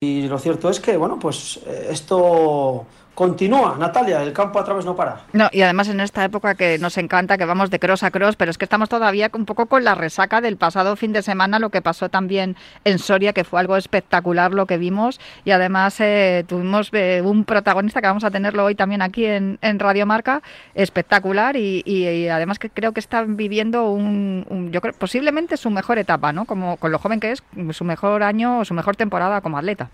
the Lo cierto es que, bueno, pues eh, esto Continúa, Natalia, el campo a través no para. No, y además en esta época que nos encanta, que vamos de cross a cross, pero es que estamos todavía un poco con la resaca del pasado fin de semana, lo que pasó también en Soria, que fue algo espectacular lo que vimos, y además eh, tuvimos eh, un protagonista que vamos a tenerlo hoy también aquí en, Radio Marca, espectacular, y, además que creo que está viviendo un, yo creo, posiblemente su mejor etapa, ¿no? Como con lo joven que es, su mejor año o su mejor temporada como atleta.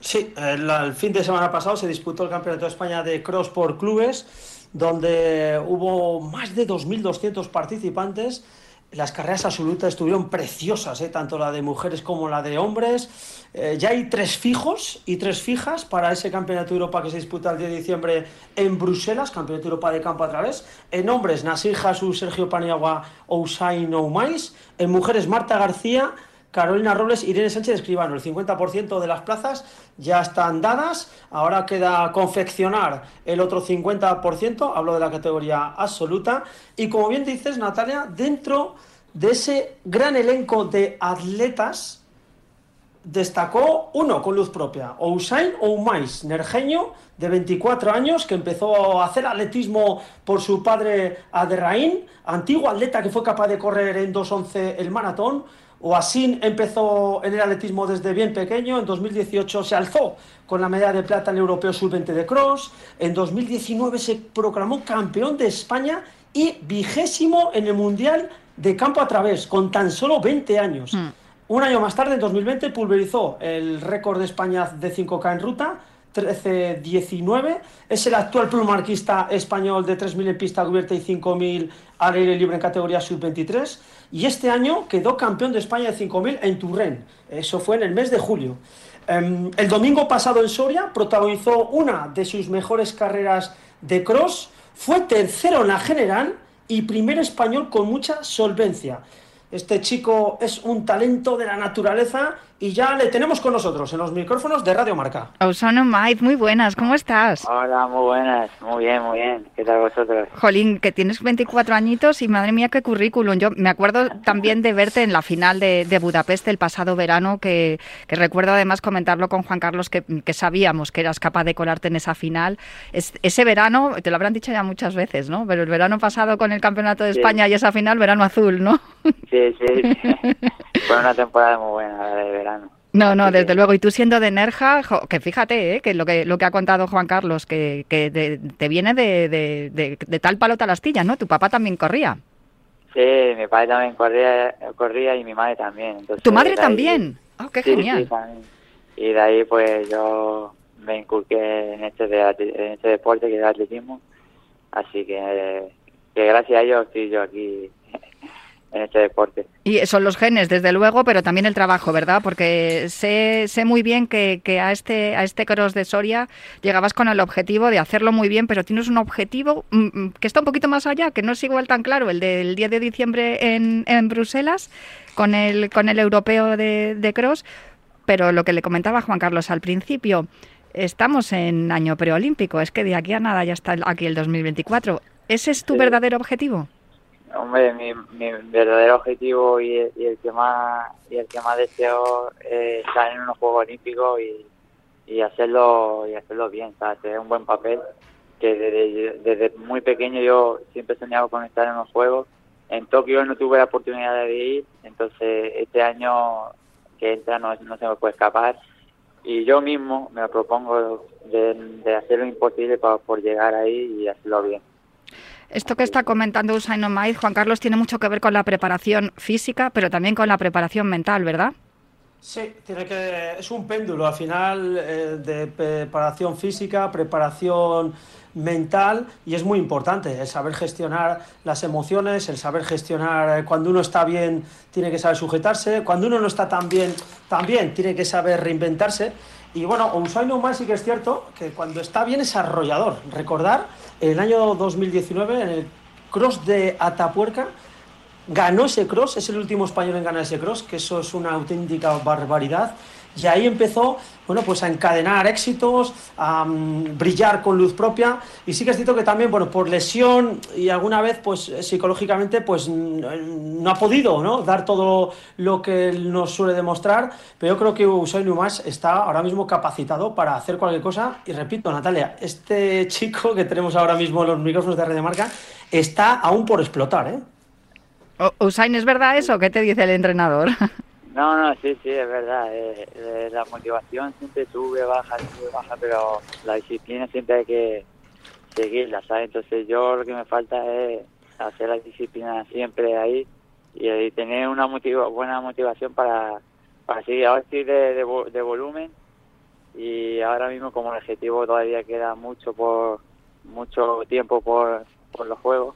Sí, el, fin de semana pasado se disputó el Campeonato de España de Cross por clubes, donde hubo más de 2.200 participantes. Las carreras absolutas estuvieron preciosas, ¿eh? tanto la de mujeres como la de hombres. Eh, ya hay tres fijos y tres fijas para ese Campeonato de Europa que se disputa el 10 de diciembre en Bruselas, Campeonato de Europa de campo a través. En hombres, Nasir Jesús, Sergio Paniagua, Ousain Oumais. En mujeres, Marta García, Carolina Robles, Irene Sánchez Escribano. El 50% de las plazas ya están dadas. Ahora queda confeccionar el otro 50%. Hablo de la categoría absoluta. Y como bien dices, Natalia, dentro de ese gran elenco de atletas, destacó uno con luz propia, Ousain Oumais, nergeño de 24 años, que empezó a hacer atletismo por su padre Aderraín, antiguo atleta que fue capaz de correr en 2.11 el maratón, Oasin empezó en el atletismo desde bien pequeño, en 2018 se alzó con la medalla de plata en el Europeo Sub-20 de Cross, en 2019 se proclamó campeón de España y vigésimo en el Mundial de campo a través, con tan solo 20 años. Mm. Un año más tarde, en 2020, pulverizó el récord de España de 5K en ruta, 13-19. Es el actual plumarquista español de 3.000 en pista cubierta y 5.000 al aire libre en categoría sub-23. Y este año quedó campeón de España de 5.000 en Turren. Eso fue en el mes de julio. Em, el domingo pasado en Soria protagonizó una de sus mejores carreras de cross. Fue tercero en la general y primer español con mucha solvencia. Este chico es un talento de la naturaleza y ya le tenemos con nosotros en los micrófonos de Radio Marca. Ausano Mait, muy buenas, ¿cómo estás? Hola, muy buenas, muy bien, muy bien. ¿Qué tal vosotros? Jolín, que tienes 24 añitos y madre mía qué currículum. Yo me acuerdo también de verte en la final de, Budapest el pasado verano, que, recuerdo además comentarlo con Juan Carlos, que, sabíamos que eras capaz de colarte en esa final. ese verano, te lo habrán dicho ya muchas veces, ¿no? Pero el verano pasado con el Campeonato de España y esa final, verano azul, ¿no? Sí, sí, Fue una temporada muy buena la de verano. No, no, desde luego. Y tú siendo de Nerja, que fíjate, ¿eh? que lo que lo que ha contado Juan Carlos, que, que te viene de, de, de, tal palo tal astilla, ¿no? Tu papá también corría. Sí, mi padre también corría, corría y mi madre también. ¿Tu madre también? ¡Oh, qué genial! y de ahí pues yo me inculqué en este, de, en este deporte que es el atletismo. Así que, que gracias a ellos estoy yo aquí en este deporte. Y son los genes, desde luego, pero también el trabajo, ¿verdad? Porque sé, sé muy bien que, que, a este a este cross de Soria llegabas con el objetivo de hacerlo muy bien, pero tienes un objetivo mm, mm, que está un poquito más allá, que no es igual tan claro, el del 10 de diciembre en, en Bruselas, con el, con el europeo de, de cross, pero lo que le comentaba Juan Carlos al principio, estamos en año preolímpico, es que de aquí a nada ya está aquí el 2024. ¿Ese es tu verdadero objetivo? Hombre, mi, mi verdadero objetivo y, el que más y el que más deseo es estar en unos Juegos Olímpicos y, y hacerlo y hacerlo bien, hacer un buen papel. Que desde, desde muy pequeño yo siempre he soñado con estar en los Juegos. En Tokio no tuve la oportunidad de ir, entonces este año que entra no, no se me puede escapar y yo mismo me propongo de, de hacer lo imposible para, por llegar ahí y hacerlo bien. Esto que está comentando Usain Juan Carlos, tiene mucho que ver con la preparación física, pero también con la preparación mental, ¿verdad? Sí, tiene que es un péndulo al final eh, de preparación física, preparación mental y es muy importante el saber gestionar las emociones, el saber gestionar eh, cuando uno está bien tiene que saber sujetarse, cuando uno no está tan bien también tiene que saber reinventarse y bueno, Usain Bolt sí que es cierto que cuando está bien es arrollador. Recordar, el año 2019, en el cross de Atapuerca, ganó ese cross, es el último español en ganar ese cross, que eso es una auténtica barbaridad. Y ahí empezó bueno, pues a encadenar éxitos, a mm, brillar con luz propia y sí que es cierto que también, bueno, por lesión y alguna vez pues psicológicamente pues no ha podido, ¿no? dar todo lo que nos suele demostrar, pero yo creo que Usain Umas está ahora mismo capacitado para hacer cualquier cosa y repito, Natalia, este chico que tenemos ahora mismo en los micrófonos de Red Marca está aún por explotar, ¿eh? Usain, ¿es verdad eso? ¿Qué te dice el entrenador? No, no, sí, sí, es verdad. Eh, eh, la motivación siempre sube, baja, sube, baja, pero la disciplina siempre hay que seguirla, ¿sabes? Entonces yo lo que me falta es hacer la disciplina siempre ahí y, tener una buena motivación para, para seguir. Ahora estoy de, de, volumen y ahora mismo como el objetivo todavía queda mucho por mucho tiempo por los juegos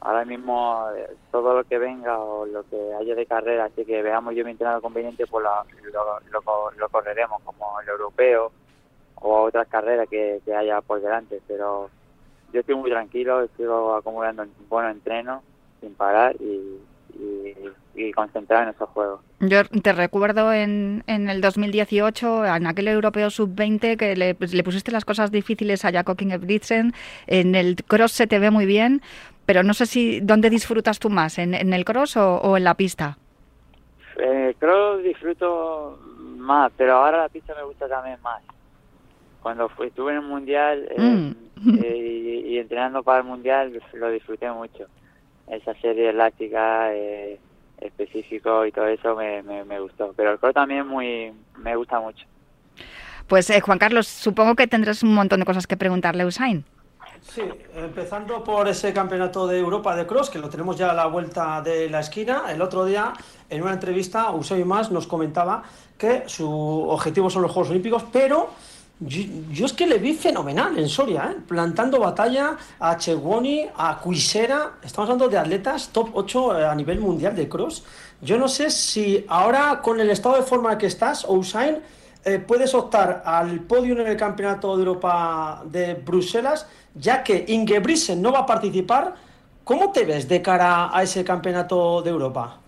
ahora mismo eh, todo lo que venga o lo que haya de carrera, así que veamos yo mi entrenador conveniente, pues lo, lo, correremos como el europeo o otras carreras que, haya por delante. Pero yo estoy muy tranquilo, estoy acumulando buenos entrenos sin parar y, y, concentrado en esos juegos. Yo te recuerdo en, en el 2018, en aquel europeo sub-20, que le, le, pusiste las cosas difíciles a Jacob Ingebrigtsen. En el cross se te ve muy bien, pero no sé si dónde disfrutas tú más, en, el cross o, en la pista. En el cross disfruto más, pero ahora la pista me gusta también más. Cuando estuve en el mundial eh, mm. eh, y, entrenando para el mundial lo disfruté mucho. Esa serie elástica eh, específico y todo eso me, me, gustó. Pero el cross también muy me gusta mucho. Pues Juan Carlos, supongo que tendrás un montón de cosas que preguntarle a Usain. Sí, empezando por ese campeonato de Europa de cross, que lo tenemos ya a la vuelta de la esquina. El otro día, en una entrevista, Eusebio Más nos comentaba que su objetivo son los Juegos Olímpicos, pero yo, es que le vi fenomenal en Soria, ¿eh? plantando batalla a Chewoni, a Cuisera. Estamos hablando de atletas top 8 eh, a nivel mundial de cross. Yo no sé si ahora, con el estado de forma que estás, Usain, eh, puedes optar al podio en el Campeonato de Europa de Bruselas ya que Ingebrigtsen no va a participar, ¿cómo te ves de cara a ese campeonato de Europa?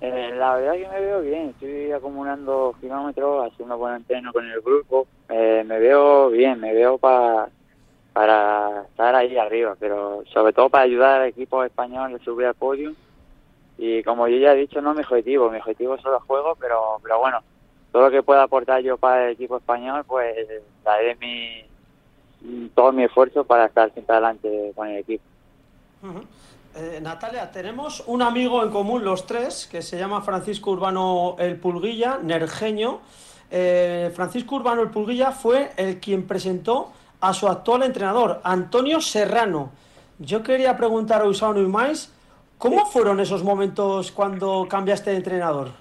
Eh, la verdad que me veo bien, estoy acumulando kilómetros, haciendo buen entreno con el grupo, eh, me veo bien, me veo para para estar ahí arriba, pero sobre todo para ayudar al equipo español a subir al podio. Y como yo ya he dicho, no mi objetivo, mi objetivo son los juegos, pero, pero bueno, todo lo que pueda aportar yo para el equipo español, pues daré mi, todo mi esfuerzo para estar siempre adelante con el equipo. Eh, Natalia, tenemos un amigo en común los tres que se llama Francisco Urbano El Pulguilla, nergeño. Eh, Francisco Urbano El Pulguilla fue el quien presentó a su actual entrenador, Antonio Serrano. Yo quería preguntar a Usano y Mais, ¿cómo fueron esos momentos cuando cambiaste de entrenador?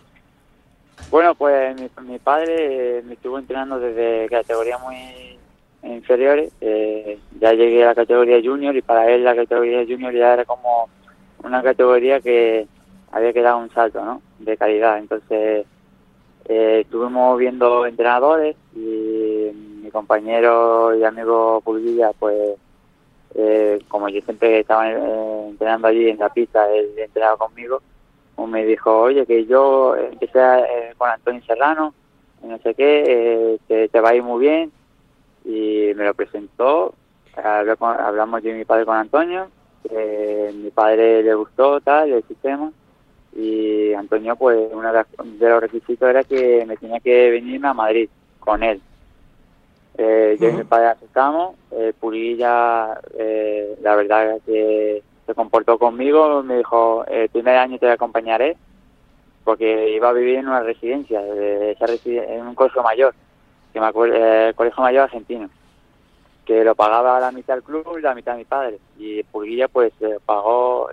Bueno, pues mi, padre me estuvo entrenando desde categoría muy inferiores, eh, ya llegué a la categoría junior y para él la categoría junior ya era como una categoría que había que dar un salto ¿no? de calidad. Entonces eh, estuvimos viendo entrenadores y mi compañero y amigo Pulvilla, pues eh, como yo siempre estaba eh, entrenando allí en la pista, él entrenaba conmigo, me dijo, oye, que yo empecé con Antonio Serrano, no sé qué, que te va a ir muy bien, y me lo presentó. hablamos yo y mi padre con Antonio, mi padre le gustó tal el sistema y Antonio pues uno de los requisitos era que me tenía que venirme a Madrid con él. Eh, yo y mi padre aceptamos, eh, Purilla eh, la verdad que se comportó conmigo, me dijo el primer año te acompañaré porque iba a vivir en una residencia, en un curso mayor que me el Colegio Mayor Argentino, que lo pagaba la mitad del club y la mitad mi padre. Y Pulguilla pues se pagó,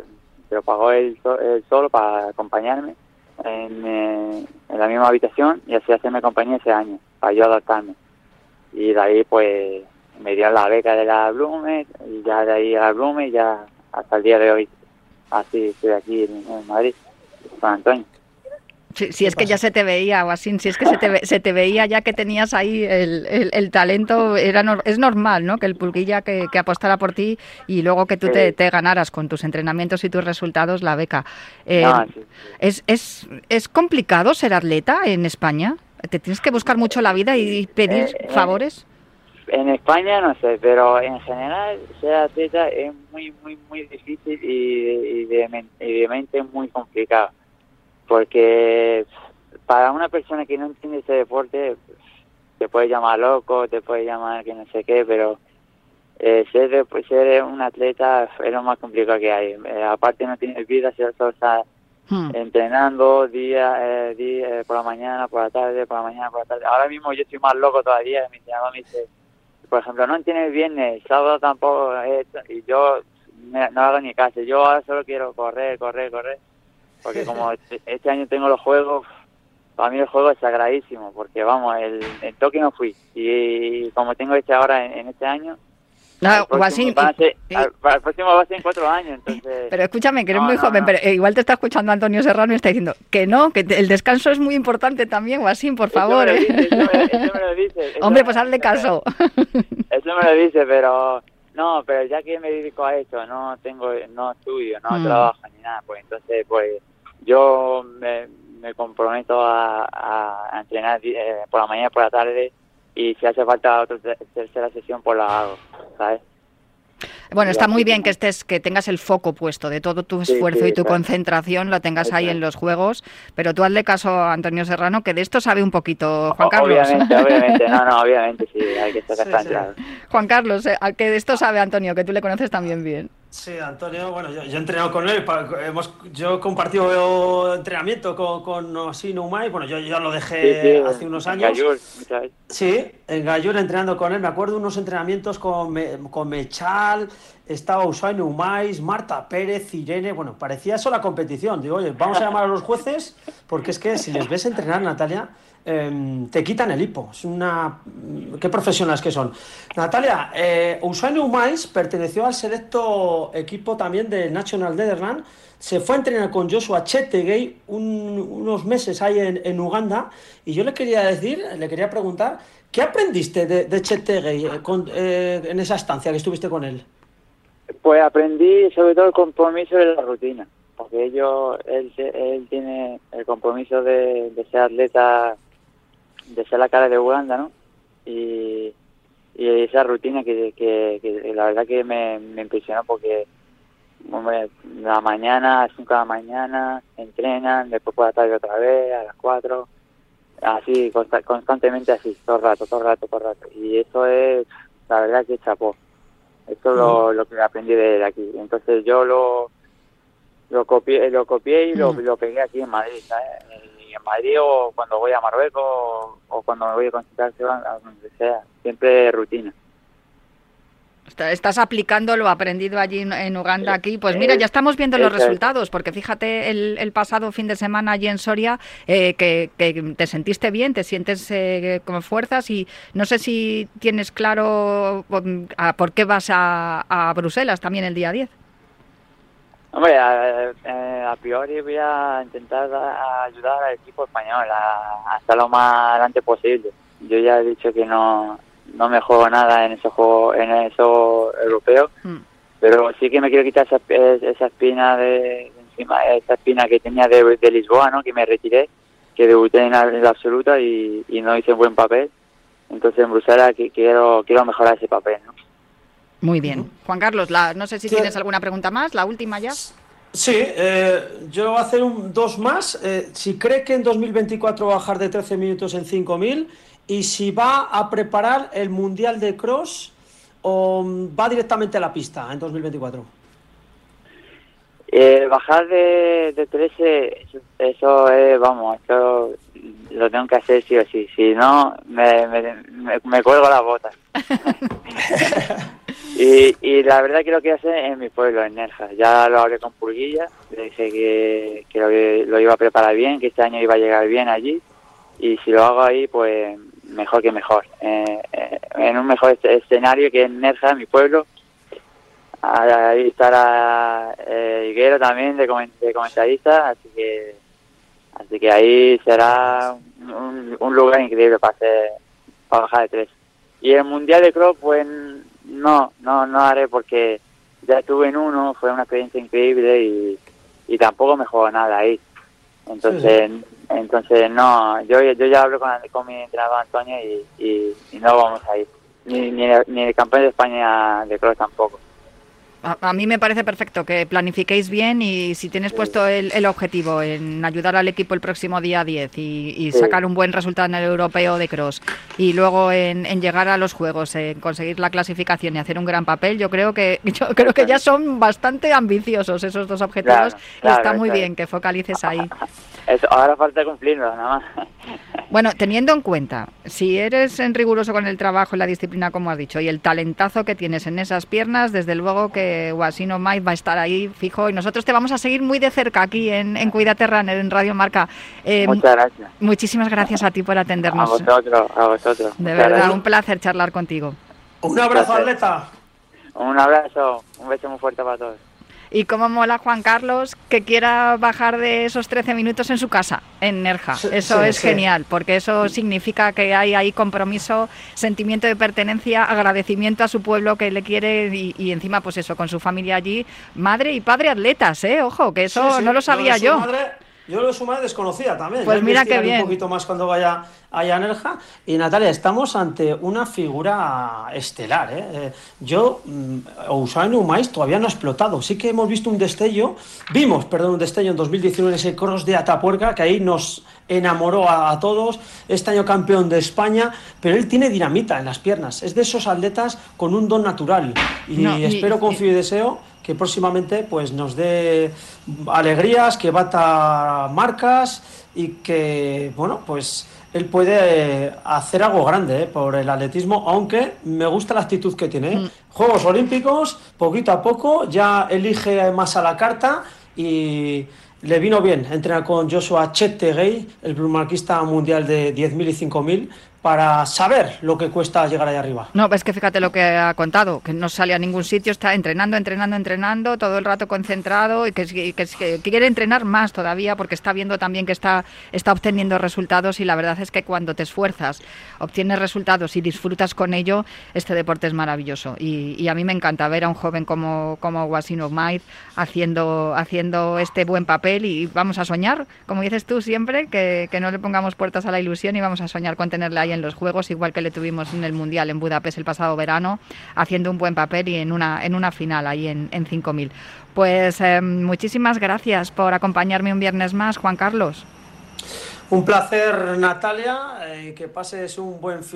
se lo pagó él, solo para acompañarme en, eh, en, la misma habitación y así hacerme compañía ese año, para yo adaptarme. Y de ahí pues me dieron la beca de la Blume y ya de ahí a la Blume ya hasta el día de hoy así estoy aquí en Madrid con Antonio. Si, es que ya se te veía, o así, si es que se te, se te veía ya que tenías ahí el, el, talento, era es normal, ¿no? Que el pulguilla que, apostara por ti y luego que tú te, ganaras con tus entrenamientos y tus resultados la beca. Eh, ¿es, es, ¿Es complicado ser atleta en España? ¿Te tienes que buscar mucho la vida y pedir Eh, eh, favores? En España no sé, pero en general ser atleta es muy, muy, muy difícil y, y, de, y de mente muy complicado. Porque para una persona que no entiende ese deporte, te puede llamar loco, te puede llamar que no sé qué, pero eh, ser, pues, ser un atleta es lo más complicado que hay. Eh, aparte no tienes vida, solo estás Hmm. entrenando día, eh, día eh, por la mañana, por la tarde, por la mañana, por la tarde. Ahora mismo yo estoy más loco todavía. Mi entrenador me dice, por ejemplo, no tienes viernes, sábado tampoco, hecho", y yo me- no hago ni caso. Yo ahora solo quiero correr, correr, correr, porque como este, este año tengo los juegos, para mí el juego es sagradísimo, porque vamos, el, el Tokio no fui, y como tengo este ahora en, en este año, No, al próximo y- al- va a ser en cuatro años, entonces... Pero escúchame, que eres No, muy no, joven, pero eh, igual te está escuchando Antonio Serrano y está diciendo que no, que te- el descanso es muy importante también, Guasín, por Eso me favor. lo dice, eso me- eso me lo dice, eso Hombre, pues hazle caso. Eso me lo dice, pero no, pero ya que me dedico a esto, no tengo, no estudio, no Mm. trabajo ni nada, pues entonces, pues yo me, me comprometo a, a entrenar eh, por la mañana y por la tarde y si hace falta otra te- tercera sesión, pues la hago, ¿sabes? Bueno, está muy bien que estés, que tengas el foco puesto de todo tu esfuerzo sí, y tu claro. concentración, lo tengas ahí en los juegos, pero tú hazle caso a Antonio Serrano, que de esto sabe un poquito, Juan Carlos. Obviamente, obviamente, no, no, obviamente, sí, hay que estar Sí. Juan Carlos, eh, que de esto sabe Antonio, que tú le conoces también bien. Sí, Antonio, bueno, yo, yo he entrenado con él, hemos, yo he compartido entrenamiento con, con Así Numai, bueno, yo ya lo dejé Sí, sí, hace unos en años. Gallur. Sí, en Gallur entrenando con él, me acuerdo unos entrenamientos con, Me- con Mechal, estaba Usain Umais, Marta Pérez, Irene, bueno, parecía eso la competición. Digo, oye, vamos a llamar a los jueces, porque es que si les ves entrenar, Natalia, em, te quitan el hipo. Es una... ¿Qué profesionales que son? Natalia, eh, Usain perteneció al selecto equipo también de National Netherlands, se fue a entrenar con Joshua Chetegei un- unos meses ahí en, Uganda y yo le quería decir, le quería preguntar, ¿qué aprendiste de, de Chetegei eh, con- eh, en esa estancia que estuviste con él? Pues aprendí sobre todo el compromiso de la rutina, porque ellos, él, él tiene el compromiso de ser atleta, de ser la cara de Uganda, ¿no? Y, y esa rutina que, que, que la verdad que me, me impresionó porque hombre, la mañana, a las 5 de la mañana, entrenan, después por la tarde otra vez, a las 4, así, consta- constantemente así, todo el rato, todo el rato, todo el rato. Y eso es, la verdad que chapó. Esto es lo, lo que aprendí de, de aquí. Entonces yo lo lo copié, lo copié y lo, Mm. lo pegué aquí en Madrid, ¿sabes? En Madrid o cuando voy a Marruecos o, o cuando me voy a consultar a donde sea. Siempre rutina. Está- Estás aplicando lo aprendido allí en- Uganda aquí. Pues mira, ya estamos viendo los resultados, porque fíjate el, el pasado fin de semana allí en Soria eh, que, que te sentiste bien, te sientes eh, con fuerzas y no sé si tienes claro mm, a por qué vas a, a Bruselas también el día 10. Hombre, a, eh, a priori voy a intentar ayudar al equipo español a, a estar lo más adelante posible. Yo ya he dicho que no, no me juego nada en ese juego, en eso europeo, Mm. pero sí que me quiero quitar esa, esa espina de, encima, esa espina que tenía de, de Lisboa, ¿no? Que me retiré, que debuté en la, en la absoluta y, y no hice un buen papel. Entonces en Bruselas quiero quiero mejorar ese papel, ¿no? Muy bien. Juan Carlos, la- no sé si Sí. tienes alguna pregunta más, la última ya. Sí, eh, yo voy a hacer un, dos más. Eh, si cree que en 2024 va a bajar de 13 minutos en 5000 y si va a preparar el Mundial de Cross o mm, va directamente a la pista en 2024. Eh, bajar de, de 13, eso, eso es, vamos, eso lo tengo que hacer sí o sí. Si no, me, me, me, me cuelgo las botas. y, y la verdad que lo quiero hacer en mi pueblo, en Nerja. Ya lo hablé con Purguilla, le dije que, que lo, iba a preparar bien, que este año iba a llegar bien allí. Y si lo hago ahí, pues mejor que mejor. Eh, eh, en un mejor esce- escenario que en Nerja, mi pueblo. Ahí estará eh, Higuero también de, comen- de comentarista, así que así que ahí será un, un lugar increíble para hacer para bajar de tres. Y el mundial de cross, pues no, no, no haré porque ya estuve en uno, fue una experiencia increíble y, y tampoco me juego nada ahí. Entonces, entonces no, yo, yo ya hablo con, con mi entrenador Antonio y, y, y no vamos a ir. Ni, ni, ni el campeón de España de cross tampoco. A, mí me parece perfecto que planifiquéis bien y si tienes puesto el, el objetivo en ayudar al equipo el próximo día 10 y, y sacar un buen resultado en el europeo de cross y luego en, en, llegar a los juegos, en conseguir la clasificación y hacer un gran papel, yo creo que yo creo que ya son bastante ambiciosos esos dos objetivos Claro, y está muy claro. bien que focalices ahí. Eso, ahora falta cumplirlo, nada más. Bueno, teniendo en cuenta, si eres en riguroso con el trabajo y la disciplina, como has dicho, y el talentazo que tienes en esas piernas, desde luego que Guasino Maiz va a estar ahí fijo y nosotros te vamos a seguir muy de cerca aquí en, en Cuídate Runner, en Radio Marca. Eh, Muchas gracias. Muchísimas gracias a ti por A atendernos. vosotros, a vosotros. De Muchas verdad, gracias. un placer charlar contigo. Un abrazo, atleta. Un abrazo, un beso muy fuerte para todos. Y cómo mola Juan Carlos que quiera bajar de esos 13 minutos en su casa, en Nerja. Sí, Eso sí, es sí. genial, porque eso significa que hay ahí compromiso, sentimiento de pertenencia, agradecimiento a su pueblo que le quiere y, y encima, pues eso, con su familia allí, madre y padre atletas, ¿eh? Ojo, que eso no lo sabía yo. madre- yo lo de su madre desconocía también. Pues mira qué bien. un poquito más cuando vaya a. Y Natalia, estamos ante una figura estelar. ¿eh? Eh, yo, mm, Usain Umais todavía no ha explotado. Sí que hemos visto un destello, vimos, perdón, un destello en 2019 en ese cross de Atapuerca, que ahí nos enamoró a, a todos. Este año campeón de España, pero él tiene dinamita en las piernas. Es de esos atletas con un don natural. Y No, espero, y- confío y deseo que próximamente pues nos dé alegrías, que bata marcas y que, bueno, pues él puede hacer algo grande eh, por el atletismo, aunque me gusta la actitud que tiene. ¿eh? Mm. Juegos Olímpicos, poquito a poco, ya elige más a la carta y le vino bien entrenar con Joshua Cheptegei, el plumarquista mundial de 10.000 y 5.000, para saber lo que cuesta llegar allá arriba. No, es que fíjate lo que ha contado, que no sale a ningún sitio, está entrenando, entrenando, entrenando, todo el rato concentrado y que, quiere entrenar más todavía porque está viendo también que está, está obteniendo resultados y la verdad es que cuando te esfuerzas, obtienes resultados y disfrutas con ello, este deporte es maravilloso. Y, a mí me encanta ver a un joven como, como Wasino Maiz haciendo, haciendo este buen papel y vamos a soñar, como dices tú siempre, que, que no le pongamos puertas a la ilusión y vamos a soñar con tenerle ahí en los Juegos, igual que le tuvimos en el Mundial en Budapest el pasado verano, haciendo un buen papel y en una, en una final ahí en, en 5.000. Pues eh, muchísimas gracias por acompañarme un viernes más, Juan Carlos. Un placer, Natalia, eh, que pases un buen fin